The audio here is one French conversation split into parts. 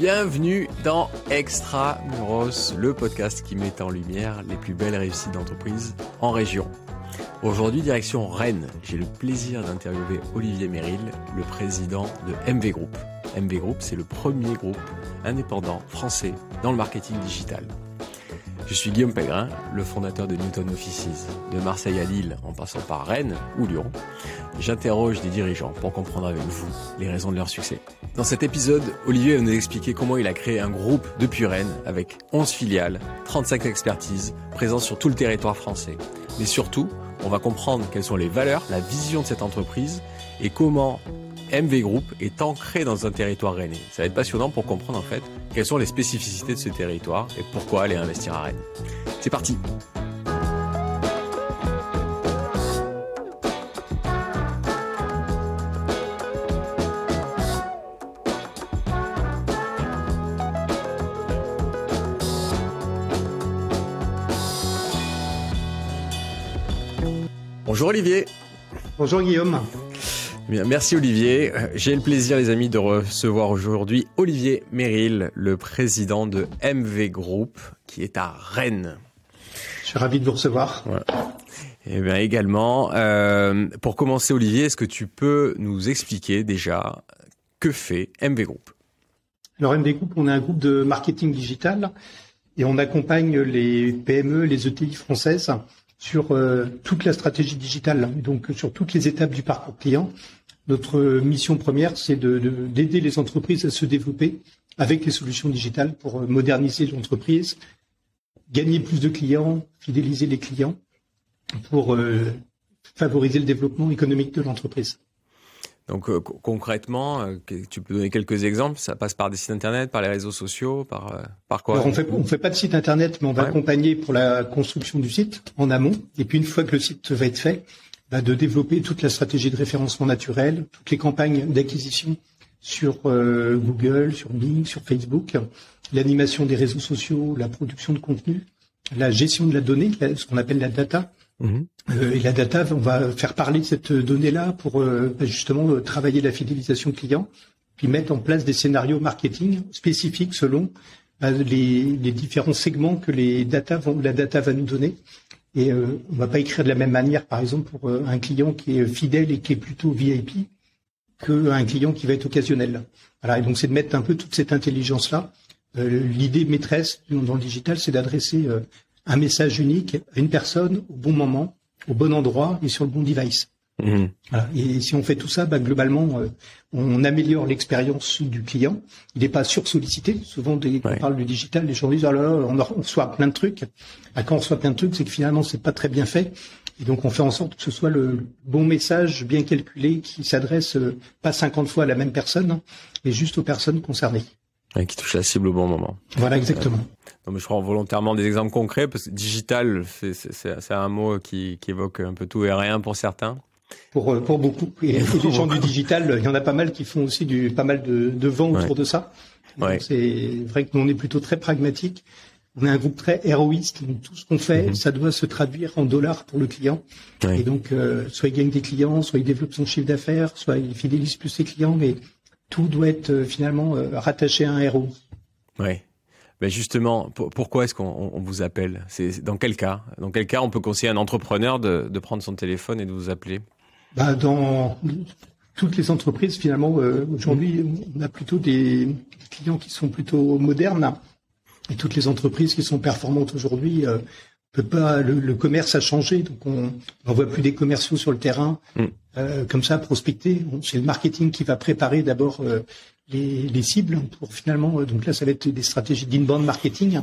Bienvenue dans Extra Muros, le podcast qui met en lumière les plus belles réussites d'entreprise en région. Aujourd'hui, direction Rennes. J'ai le plaisir d'interviewer Olivier Méril, le président de MV Group. MV Group, c'est le premier groupe indépendant français dans le marketing digital. Je suis Guillaume Pellegrin, le fondateur de Newton Offices. De Marseille à Lille, en passant par Rennes ou Lyon, j'interroge des dirigeants pour comprendre avec vous les raisons de leur succès. Dans cet épisode, Olivier va nous expliquer comment il a créé un groupe depuis Rennes avec 11 filiales, 35 expertises, présentes sur tout le territoire français. Mais surtout, on va comprendre quelles sont les valeurs, la vision de cette entreprise et comment MV Group est ancré dans un territoire rennais. Ça va être passionnant pour comprendre en fait quelles sont les spécificités de ce territoire et pourquoi aller investir à Rennes. C'est parti Bonjour Olivier. Bonjour Guillaume. Bien, merci Olivier. J'ai le plaisir, les amis, de recevoir aujourd'hui Olivier Méril, le président de MV Group, qui est à Rennes. Je suis ravi de vous recevoir. Et eh bien également, euh, pour commencer, Olivier, est-ce que tu peux nous expliquer déjà que fait MV Group? Alors MV Group, on est un groupe de marketing digital et on accompagne les PME, les ETI françaises sur euh, toute la stratégie digitale, donc sur toutes les étapes du parcours client, notre mission première, c'est d'aider les entreprises à se développer avec les solutions digitales pour moderniser l'entreprise, gagner plus de clients, fidéliser les clients, pour euh, favoriser le développement économique de l'entreprise. Donc euh, concrètement, euh, tu peux donner quelques exemples Ça passe par des sites internet, par les réseaux sociaux, par par quoi? Alors on fait on fait pas de site internet, mais on va accompagner pour la construction du site en amont. Et puis une fois que le site va être fait, de développer toute la stratégie de référencement naturel, toutes les campagnes d'acquisition sur euh, Google, sur Bing, sur Facebook, l'animation des réseaux sociaux, la production de contenu, la gestion de la donnée, ce qu'on appelle la data. Mhm. Euh, et la data, on va faire parler de cette donnée-là pour euh, bah, justement travailler la fidélisation client, puis mettre en place des scénarios marketing spécifiques selon bah, les, les, différents segments que les data vont, la data va nous donner et euh, on va pas écrire de la même manière, par exemple, pour euh, un client qui est fidèle et qui est plutôt VIP qu'un client qui va être occasionnel. Voilà, et donc c'est de mettre un peu toute cette intelligence-là. Euh, l'idée maîtresse dans le digital, c'est d'adresser un message unique à une personne au bon moment, au bon endroit et sur le bon device. Mmh. Et si on fait tout ça, bah, globalement, euh, on améliore l'expérience du client. Il n'est pas sursollicité. Souvent, dès qu'on parle du digital, les gens disent oh là là, on, reçoit plein de trucs. Ah, quand on reçoit plein de trucs, c'est que finalement, c'est pas très bien fait. Et donc, on fait en sorte que ce soit le bon message bien calculé qui s'adresse euh, pas 50 fois à la même personne, hein, mais juste aux personnes concernées. qui touche la cible au bon moment. Voilà, exactement. Euh, je prends volontairement des exemples concrets parce que digital, c'est un mot qui, qui évoque un peu tout et rien pour certains pour, euh, pour beaucoup. Et, les gens du digital, il y en a pas mal qui font aussi du, pas mal de, de vent autour de ça. C'est vrai que nous, on est plutôt très pragmatique. On est un groupe très héroïste. Donc, tout ce qu'on fait, mhm. ça doit se traduire en dollars pour le client. Et donc, euh, soit il gagne des clients, soit il développe son chiffre d'affaires, soit il fidélise plus ses clients, mais tout doit être euh, finalement rattaché à un héros. Oui. Ben justement, pourquoi est-ce qu'on vous appelle? C'est dans quel cas? Dans quel cas on peut conseiller à un entrepreneur de, de prendre son téléphone et de vous appeler? Bah, Dans toutes les entreprises, finalement, euh, aujourd'hui, on a plutôt des clients qui sont plutôt modernes. Et toutes les entreprises qui sont performantes aujourd'hui, euh, peut pas, le, commerce a changé, donc on n'envoie plus des commerciaux sur le terrain mm. euh, comme ça prospecter. C'est le marketing qui va préparer d'abord euh, les, les, cibles pour finalement. donc là, ça va être des stratégies d'inbound marketing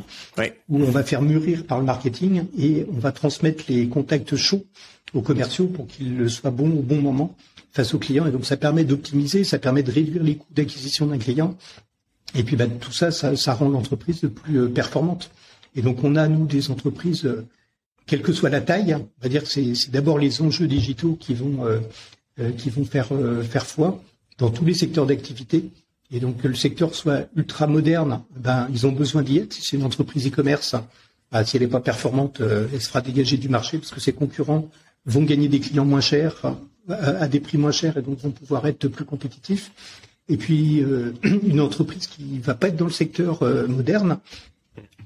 où on va faire mûrir par le marketing et on va transmettre les contacts chauds aux commerciaux pour qu'ils soient bons au bon moment face aux clients. Et donc ça permet d'optimiser, ça permet de réduire les coûts d'acquisition d'un client. Et puis bah, tout ça, ça, ça rend l'entreprise plus euh, performante. Et donc on a nous des entreprises, euh, quelle que soit la taille, on va dire que c'est d'abord les enjeux digitaux qui vont euh, vont faire foi dans tous les secteurs d'activité. Et donc que le secteur soit ultra moderne, ben ils ont besoin d'y être. Si c'est une entreprise e-commerce, bah, si elle n'est pas performante, elle sera dégagée du marché parce que ses concurrents vont gagner des clients moins chers à des prix moins chers et donc vont pouvoir être plus compétitifs. et puis une entreprise qui va pas être dans le secteur moderne.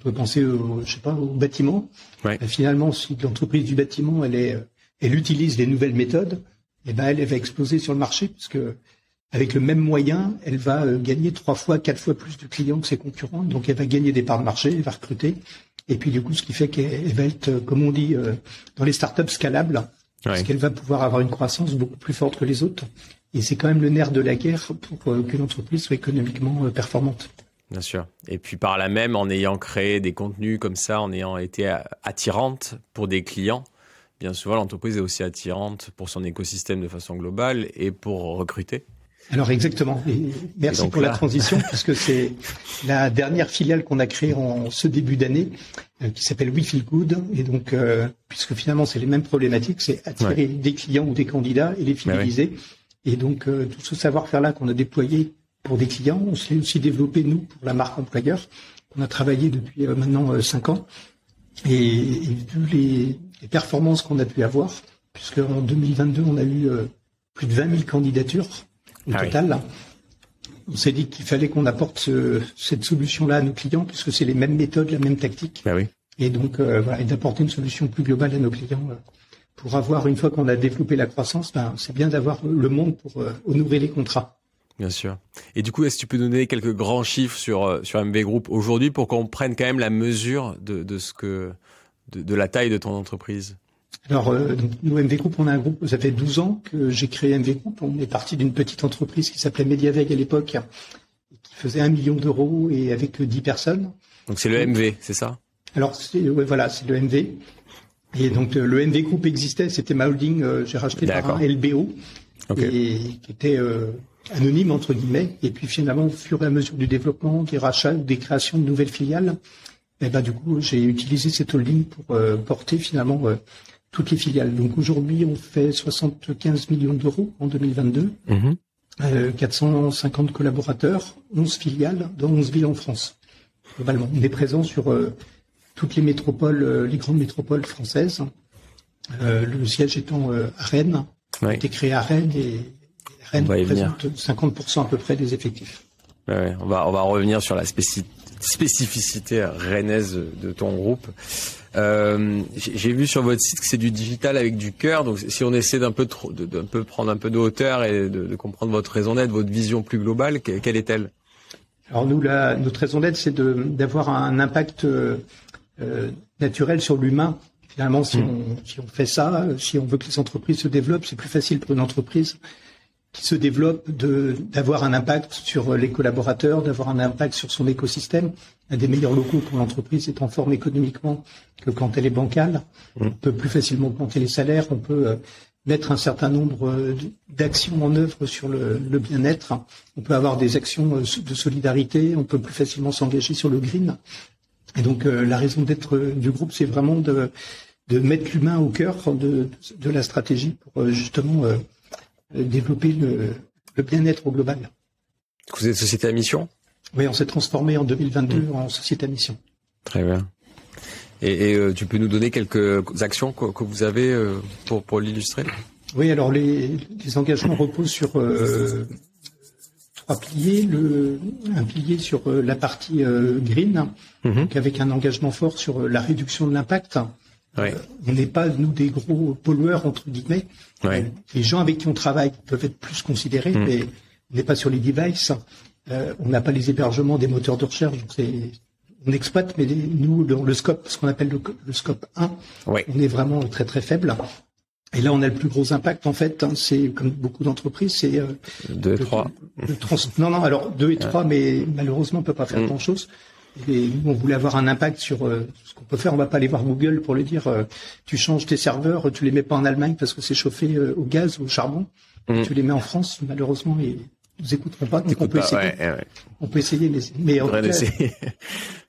On peut penser, au, je sais pas, au bâtiment. finalement, si l'entreprise du bâtiment, elle est, elle utilise les nouvelles méthodes, eh ben elle va exploser sur le marché parce que avec le même moyen, elle va euh, gagner trois fois, quatre fois plus de clients que ses concurrents. Donc, elle va gagner des parts de marché, elle va recruter. Et puis, du coup, ce qui fait qu'elle va être, euh, comme on dit, euh, dans les startups scalables, parce qu'elle va pouvoir avoir une croissance beaucoup plus forte que les autres. Et c'est quand même le nerf de la guerre pour qu'une entreprise soit économiquement performante. Bien sûr. Et puis par là même, en ayant créé des contenus comme ça, en ayant été attirante pour des clients, bien souvent l'entreprise est aussi attirante pour son écosystème de façon globale et pour recruter. Alors exactement. Et merci pour la transition, puisque c'est la dernière filiale qu'on a créée en ce début d'année, euh, qui s'appelle We Feel Good. Et donc, euh, puisque finalement c'est les mêmes problématiques, c'est attirer des clients ou des candidats et les bah fidéliser. Et donc euh, tout ce savoir-faire-là qu'on a déployé pour des clients, on s'est aussi développé nous pour la marque employeur. On a travaillé depuis maintenant cinq ans. Et, et, vu les, les performances qu'on a pu avoir, puisque en 2022 on a eu plus de 20 000 candidatures au ah total. On s'est dit qu'il fallait qu'on apporte cette solution-là à nos clients puisque c'est les mêmes méthodes, la même tactique. Bah oui. Et donc euh, voilà, et d'apporter une solution plus globale à nos clients euh, pour avoir une fois qu'on a développé la croissance, ben, c'est bien d'avoir le monde pour euh, honorer les contrats. Bien sûr. Et du coup, est-ce que tu peux donner quelques grands chiffres sur sur MV Group aujourd'hui pour qu'on prenne quand même la mesure de, de ce que de, de la taille de ton entreprise? Alors, euh, nous, MV Group, on a un groupe, ça fait 12 ans que j'ai créé MV Group. On est parti d'une petite entreprise qui s'appelait Mediaveg à l'époque, qui faisait un million d'euros et avec 10 personnes. Donc c'est le MV, c'est ça? Alors, voilà, c'est le MV. Et donc le MV Group existait, c'était ma holding, euh, j'ai racheté par un LBO, et, qui était euh, anonyme entre guillemets. Et puis finalement, au fur et à mesure du développement, des rachats ou des créations de nouvelles filiales, eh ben, du coup, j'ai utilisé cette holding pour porter finalement toutes les filiales. Donc aujourd'hui, on fait 75 millions d'euros en 2022, 450 mhm. euh, collaborateurs, 11 filiales dans 11 villes en France. Globalement, on est présent sur euh, toutes les métropoles, euh, les grandes métropoles françaises. le siège étant à Rennes, ouais. a été créé à Rennes et Rennes représente 50% à peu près des effectifs. Ouais, on va on va revenir sur la spécificité rennaise de ton groupe. Euh, j'ai vu sur votre site que c'est du digital avec du cœur. Donc, si on essaie d'un peu, d'un peu prendre un peu de hauteur et de, comprendre votre raison d'être, votre vision plus globale, quelle est-elle? Alors nous, la, notre raison d'être, c'est d'avoir un impact euh, naturel sur l'humain. Finalement, si, hmm. on, si on fait ça, si on veut que les entreprises se développent, c'est plus facile pour une entreprise qui se développe d'avoir un impact sur les collaborateurs, d'avoir un impact sur son écosystème. Un des meilleurs locaux pour l'entreprise est en forme économiquement que quand elle est bancale. Mmh. On peut plus facilement compter les salaires, on peut euh, mettre un certain nombre euh, d'actions en œuvre sur le, le bien-être. On peut avoir des actions euh, de solidarité, on peut plus facilement s'engager sur le green. Et donc la raison d'être du groupe, c'est vraiment de, de mettre l'humain au cœur de, de, la stratégie pour justement développer le, le bien-être au global. Vous êtes société à mission? Oui, on s'est transformé en 2022 mmh. en société à mission. Très bien. Et, et euh, tu peux nous donner quelques actions que, que vous avez euh, pour, pour l'illustrer? Oui, alors les, les, engagements reposent sur euh, trois piliers. Le, un pilier sur euh, la partie green, mmh. donc avec un engagement fort sur la réduction de l'impact. Ouais. on n'est pas, nous, des gros pollueurs, entre guillemets. Ouais. Les gens avec qui on travaille peuvent être plus considérés, mmh. mais on n'est pas sur les devices. Euh, on n'a pas les hébergements des moteurs de recherche. Donc on exploite, mais nous, dans le scope, ce qu'on appelle le, scope 1, on est vraiment très très faible. Et là, on a le plus gros impact, en fait. Hein, c'est comme beaucoup d'entreprises, c'est euh, deux et trois. non, non, alors deux et trois, mais malheureusement, on peut pas faire mmh. grand chose. Et nous, on voulait avoir un impact sur euh, ce qu'on peut faire. On va pas aller voir Google pour le dire. Euh, tu changes tes serveurs, tu les mets pas en Allemagne parce que c'est chauffé euh, au gaz ou au charbon. Mmh. Tu les mets en France. Malheureusement, ils nous écouteront pas. Donc on peut, essayer. on peut essayer. Mais, mais en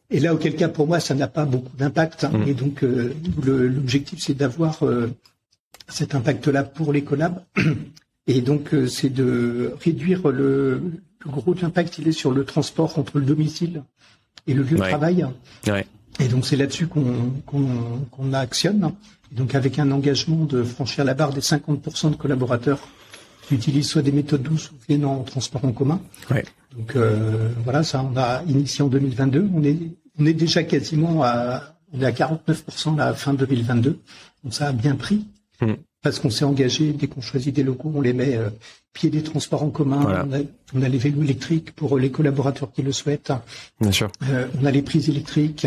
et là, auquel cas, pour moi, ça n'a pas beaucoup d'impact. Hein. Mmh. Et donc, l'objectif, c'est d'avoir cet impact-là pour les collabs. Et donc, c'est de réduire le, le gros impact. Il est sur le transport entre le domicile et le lieu de travail. Ouais. Et donc c'est là-dessus qu'on qu'on actionne. donc avec un engagement de franchir la barre des 50% de collaborateurs qui utilisent soit des méthodes douces ou viennent en transport en commun. Ouais. Donc euh, voilà, ça on a initié en 2022. On est on est déjà quasiment à on est à 49% à la fin 2022. Donc ça a bien pris. Hmm. Parce qu'on s'est engagé, dès qu'on choisit des locaux, on les met euh, pied des transports en commun. On, a, on, a, les vélos électriques pour les collaborateurs qui le souhaitent. Bien sûr. Euh, on a les prises électriques.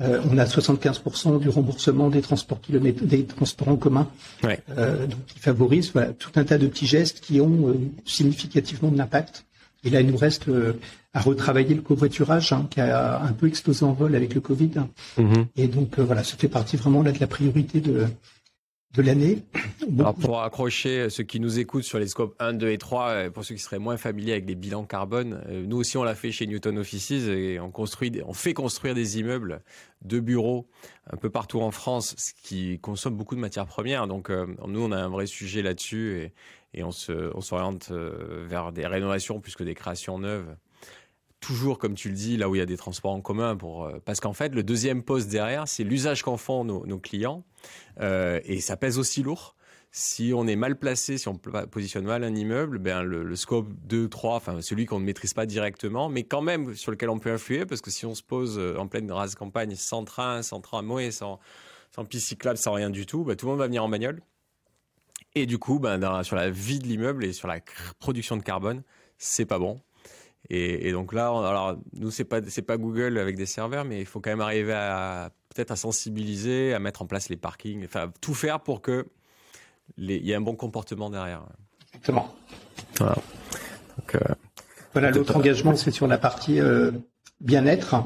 Euh, on a 75% du remboursement des transports kilomètres, des transports en commun, ouais. euh, donc qui favorise voilà, tout un tas de petits gestes qui ont euh, significativement de l'impact. Et là, il nous reste euh, à retravailler le covoiturage hein, qui a un peu explosé en vol avec le Covid. Mm-hmm. Et donc voilà, ça fait partie vraiment là de la priorité de de l'année. Alors pour accrocher ceux qui nous écoutent sur les scopes 1, 2 et 3, pour ceux qui seraient moins familiers avec les bilans carbone, nous aussi on l'a fait chez Newton Offices et on construit, on fait construire des immeubles de bureaux un peu partout en France, ce qui consomme beaucoup de matières premières. Donc euh, nous on a un vrai sujet là-dessus et, on s'oriente euh, vers des rénovations plus que des créations neuves toujours, comme tu le dis, là où il y a des transports en commun, pour, parce qu'en fait, le deuxième poste derrière, c'est l'usage qu'en font nos, clients, euh, et ça pèse aussi lourd. Si on est mal placé, si on positionne mal un immeuble, ben le, scope 2, 3, enfin celui qu'on ne maîtrise pas directement, mais quand même sur lequel on peut influer, parce que si on se pose en pleine rase campagne, sans train, sans tramway, sans, sans piste cyclable, sans rien du tout, ben, tout le monde va venir en bagnole. Et du coup, ben, sur la vie de l'immeuble et sur la production de carbone, c'est pas bon. Et, et, donc là, on, alors nous c'est pas c'est pas Google avec des serveurs, mais il faut quand même arriver à peut-être à sensibiliser, à mettre en place les parkings, enfin tout faire pour que il y ait un bon comportement derrière. Exactement. Voilà. Donc, euh, voilà l'autre engagement, c'est sur la partie euh, bien-être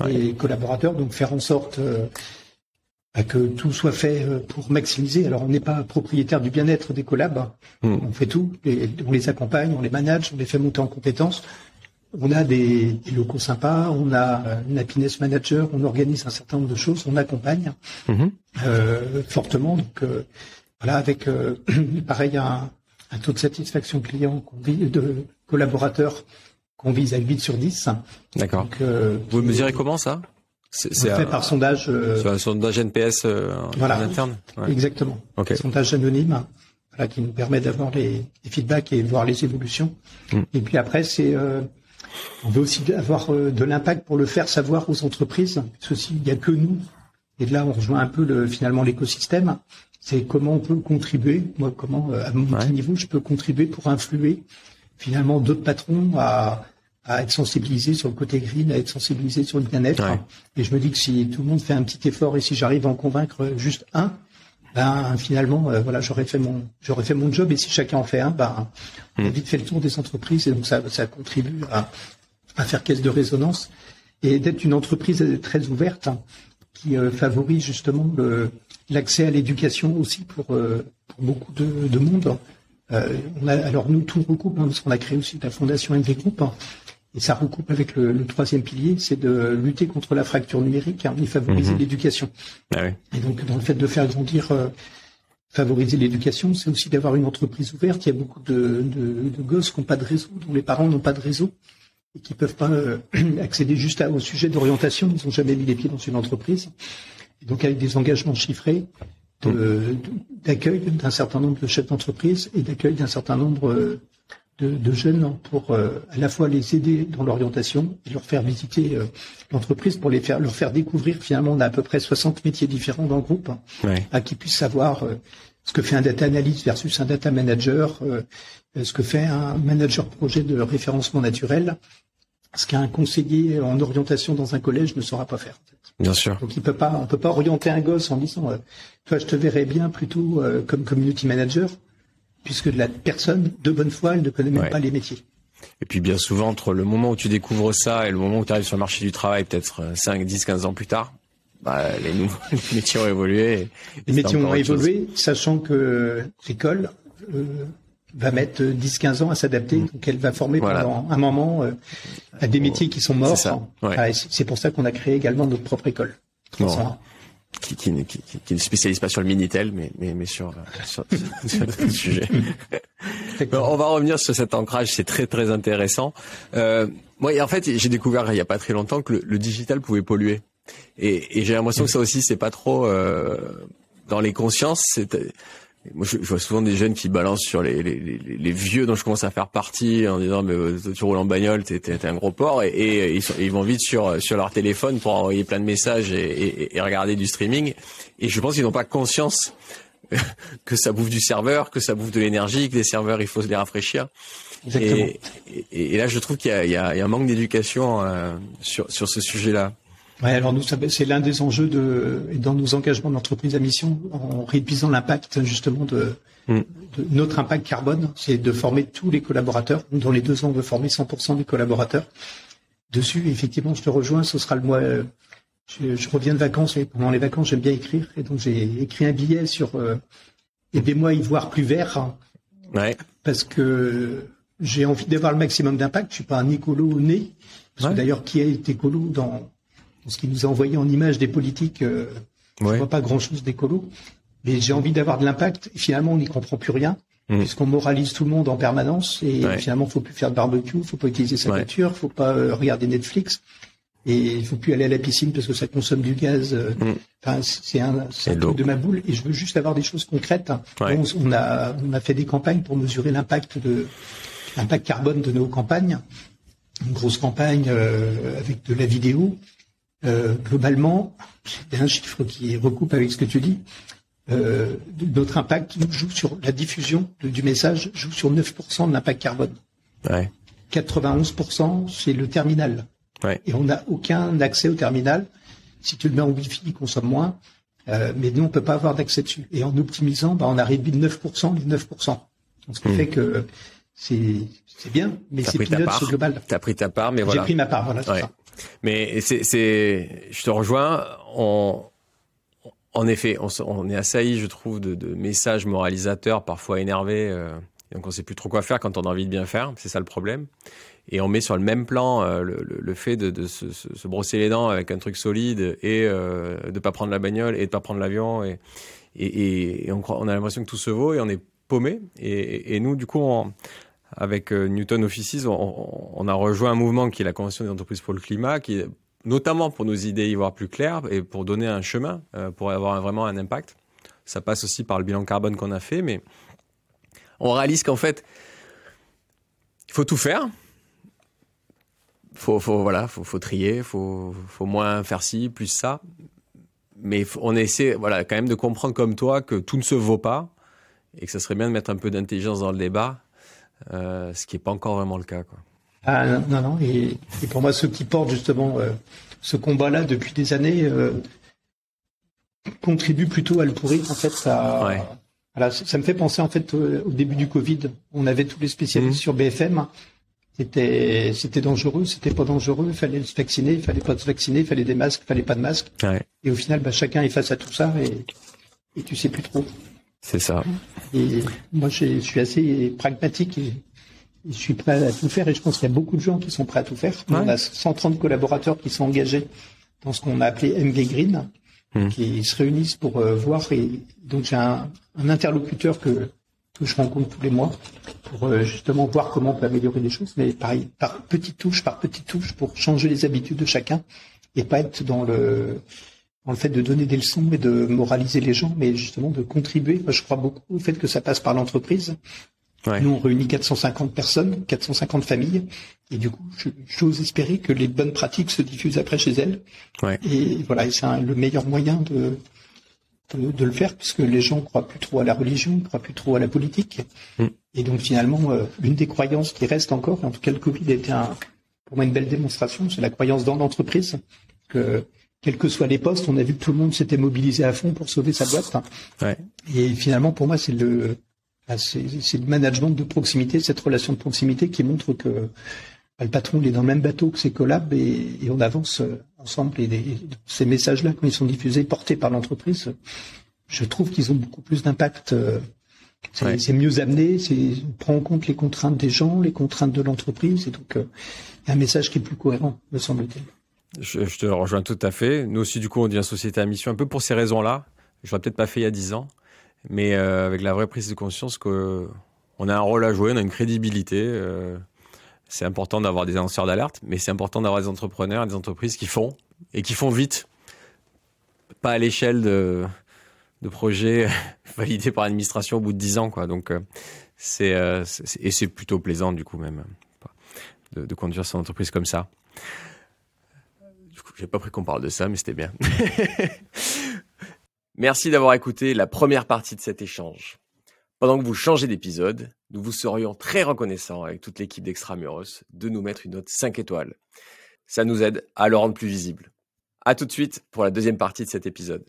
Ouais. des collaborateurs, donc faire en sorte euh, bah, que tout soit fait euh, pour maximiser. Alors on n'est pas propriétaire du bien-être des collabs, Hmm. on fait tout, on les accompagne, on les manage, on les fait monter en compétences. On a des, des locaux sympas, on a une happiness manager, on organise un certain nombre de choses, on accompagne Mhm. euh, fortement. Donc euh, voilà, avec euh, pareil un, un taux de satisfaction client de collaborateurs qu'on vise à 8 sur 10. D'accord. Euh, Vous mesurez comment ça? C'est fait un- par sondage. euh, c'est un sondage NPS euh, en- Voilà. en interne? Ouais. Exactement. Ok. Sondage anonyme, voilà, qui nous permet d'avoir les, les feedbacks et voir les évolutions. Mm. Et puis après, c'est euh, on veut aussi avoir euh, de l'impact pour le faire savoir aux entreprises. Ceci, il n'y a que nous. Et là, on rejoint un peu le, finalement l'écosystème. C'est comment on peut contribuer. Moi, comment euh, à mon Ouais. petit niveau, je peux contribuer pour influer finalement d'autres patrons à, à être sensibilisés sur le côté green, à être sensibilisés sur le bien-être. Ouais. Et je me dis que si tout le monde fait un petit effort et si j'arrive à en convaincre juste un, ben finalement euh, voilà j'aurais fait mon j'aurais fait mon job et si chacun en fait un ben on a Mm. vite fait le tour des entreprises et donc ça ça contribue à, à faire caisse de résonance et d'être une entreprise très ouverte hein, qui euh, favorise justement l'accès à l'éducation aussi pour, euh, pour beaucoup de, de monde. On a, alors nous tout recoupe hein, parce qu'on a créé aussi la fondation MV Group hein, et ça recoupe avec le, le troisième pilier, c'est de lutter contre la fracture numérique hein, et favoriser Mhm. l'éducation. Ah oui. Et donc, dans le fait de faire grandir, euh, favoriser l'éducation, c'est aussi d'avoir une entreprise ouverte. Il y a beaucoup de, de, de gosses qui n'ont pas de réseau, dont les parents n'ont pas de réseau et qui peuvent pas euh, accéder juste à- au sujet d'orientation. Ils n'ont jamais mis les pieds dans une entreprise. Et donc, avec des engagements chiffrés de- d'accueil d'un certain nombre de chefs d'entreprise et d'accueil d'un certain nombre euh, de, de jeunes pour euh, à la fois les aider dans l'orientation et leur faire visiter euh, l'entreprise pour les faire leur faire découvrir finalement on a à peu près 60 métiers différents dans le groupe hein, Ouais. à qu'ils puissent savoir euh, ce que fait un data analyst versus un data manager, ce que fait un manager projet de référencement naturel, ce qu'un conseiller en orientation dans un collège ne saura pas faire. Bien sûr. Donc il peut pas, on peut pas orienter un gosse en disant, toi je te verrais bien plutôt comme community manager, puisque la personne de bonne foi, elle ne connaît même Ouais. pas les métiers. Et puis bien souvent, entre le moment où tu découvres ça et le moment où tu arrives sur le marché du travail, peut-être euh, 5, 10, 15 ans plus tard, bah, les, nouveaux, les métiers ont évolué. et- Les métiers ont chose. évolué, sachant que l'école euh, va mettre 10-15 ans à s'adapter, donc elle va former Mm. Voilà. pendant un moment euh, à des métiers qui sont morts. C'est ça, ouais. Ah, c'est pour ça qu'on a créé également notre propre école. Bon. 301. Qui, qui, qui, qui- ne spécialise pas sur le Minitel, mais, mais, mais sur, euh, sur, sur d'autres sujets. On va revenir sur cet ancrage, c'est très très intéressant. Euh, moi, en fait, j'ai découvert il y a pas très longtemps que le, le digital pouvait polluer, et, et j'ai l'impression que ça aussi, c'est pas trop euh, dans les consciences. Moi, je, vois souvent des jeunes qui balancent sur les, les, les, vieux dont je commence à faire partie en disant mais euh, tu roules en bagnole, t'es, t'es un gros porc et, et ils, ils, vont vite sur sur leur téléphone pour envoyer plein de messages et, et, regarder du streaming. Et je pense qu'ils n'ont pas conscience que ça bouffe du serveur, que ça bouffe de l'énergie, que les serveurs il faut se les rafraîchir. Et, et, là, je trouve qu'il y a, il y a, un manque d'éducation euh, sur sur ce sujet-là. Alors nous, c'est l'un des enjeux de, dans nos engagements d'entreprise à mission, en réduisant l'impact justement de, mm. de, notre impact carbone, c'est de former tous les collaborateurs. Dans les deux ans, on veut former 100% des collaborateurs. Dessus, effectivement, je te rejoins, ce sera le mois. Je, je reviens de vacances et pendant les vacances, j'aime bien écrire et donc j'ai écrit un billet sur euh, aidez-moi à y voir plus vert. Ouais. Parce que j'ai envie d'avoir le maximum d'impact. Je suis pas un écolo né. Parce que d'ailleurs, qui est écolo dans ce qui nous a envoyé en image des politiques, euh, je vois pas grand-chose d'écolo. Mais j'ai envie d'avoir de l'impact. Finalement, on n'y comprend plus rien. Mm. Puisqu'on moralise tout le monde en permanence et finalement, finalement, faut plus faire de barbecue, faut pas utiliser sa voiture, faut pas euh, regarder Netflix et il faut plus aller à la piscine parce que ça consomme du gaz. Euh, mm. Enfin, c'est un, un truc de ma boule et je veux juste avoir des choses concrètes. On, on, a, on a fait des campagnes pour mesurer l'impact de l'impact carbone de nos campagnes. Une grosse campagne euh, avec de la vidéo euh, globalement, c'est un chiffre qui recoupe avec ce que tu dis. Euh, notre impact joue sur la diffusion du message joue sur 9% de l'impact carbone. Ouais. 91% c'est le terminal. Ouais. Et on n'a aucun accès au terminal. Si tu le mets en Wi-Fi, il consomme moins. Euh, mais nous, on peut pas avoir d'accès dessus. Et en optimisant, bah, on a réduit de 9% les 9%. Donc, ce qui hmm. fait que c'est bien, mais c'est peanuts, c'est global. T'as pris ta part, mais voilà. J'ai pris ma part, voilà, c'est ça. Mais c'est, je te rejoins. On, en effet, on, est assailli, je trouve, de, messages moralisateurs, parfois énervés. Euh, donc on sait plus trop quoi faire quand on a envie de bien faire. C'est ça le problème. Et on met sur le même plan euh, le, fait de, se, se, brosser les dents avec un truc solide et euh, de pas prendre la bagnole et de pas prendre l'avion. Et, et, on, on a l'impression que tout se vaut et on est paumé. Et nous, du coup, on, avec euh, Newton Offices, on, a rejoint un mouvement qui est la Convention des entreprises pour le climat, qui notamment pour nos idées y voir plus claires et pour donner un chemin, euh, pour avoir vraiment un impact. Ça passe aussi par le bilan carbone qu'on a fait, mais on réalise qu'en fait, il faut tout faire. Faut, faut voilà, faut, faut trier, faut, faut moins faire ci, plus ça. Mais on essaie, voilà, quand même de comprendre comme toi que tout ne se vaut pas et que ça serait bien de mettre un peu d'intelligence dans le débat euh, ce qui n'est pas encore vraiment le cas. Quoi. Ah non, non, et, pour moi, ceux qui portent justement euh, ce combat-là depuis des années euh, contribuent plutôt à le pourrir. En fait, ça, voilà, ça me fait penser en fait au début du Covid, on avait tous les spécialistes mmh. sur BFM. C'était, c'était dangereux, c'était pas dangereux, il fallait se vacciner, il fallait pas se vacciner, il fallait des masques, il fallait pas de masques. Et au final, bah, chacun est face à tout ça et, et tu sais plus trop. C'est ça. Et moi, je, suis assez pragmatique et, je suis prêt à tout faire et je pense qu'il y a beaucoup de gens qui sont prêts à tout faire. On a 130 collaborateurs qui sont engagés dans ce qu'on a appelé MV Green, hmm. qui se réunissent pour euh, voir. Et donc, j'ai un, interlocuteur que, que je rencontre tous les mois pour euh, justement voir comment on peut améliorer les choses, mais pareil, par petites touches, par petites touches, pour changer les habitudes de chacun et pas être dans le le fait de donner des leçons et de moraliser les gens, mais justement de contribuer. Moi, je crois beaucoup au fait que ça passe par l'entreprise. Ouais. Nous, on réunit 450 personnes, 450 familles, et du coup, j'ose espérer que les bonnes pratiques se diffusent après chez elles. Ouais. Et voilà, c'est le meilleur moyen de, de, de, le faire, puisque les gens croient plus trop à la religion, croient plus trop à la politique. Mm. Et donc, finalement, euh, l'une des croyances qui reste encore, en tout cas, le Covid a été un, pour moi une belle démonstration, c'est la croyance dans l'entreprise que quels que soient les postes, on a vu que tout le monde s'était mobilisé à fond pour sauver sa boîte. Ouais. Et finalement, pour moi, c'est le, bah, c'est, le management de proximité, cette relation de proximité qui montre que bah, le patron il est dans le même bateau que ses collabs et, et on avance euh, ensemble. Et, ces messages-là, quand ils sont diffusés, portés par l'entreprise, je trouve qu'ils ont beaucoup plus d'impact. Euh, c'est, mieux amené, c'est on prend en compte les contraintes des gens, les contraintes de l'entreprise, et donc euh, il y a un message qui est plus cohérent, me semble-t-il. Je, je, te rejoins tout à fait. Nous aussi, du coup, on devient société à mission un peu pour ces raisons-là. Je l'aurais peut-être pas fait il y a dix ans, mais euh, avec la vraie prise de conscience qu'on a un rôle à jouer, on a une crédibilité. Euh, c'est important d'avoir des annonceurs d'alerte, mais c'est important d'avoir des entrepreneurs, des entreprises qui font et qui font vite, pas à l'échelle de de projets validés par l'administration au bout de 10 ans, quoi. Donc, c'est, et c'est plutôt plaisant, du coup, même, de, de conduire son entreprise comme ça. J'ai pas pris qu'on parle de ça, mais c'était bien. Merci d'avoir écouté la première partie de cet échange. Pendant que vous changez d'épisode, nous vous serions très reconnaissants avec toute l'équipe d'Extramuros de nous mettre une note 5 étoiles. Ça nous aide à le rendre plus visible. À tout de suite pour la deuxième partie de cet épisode.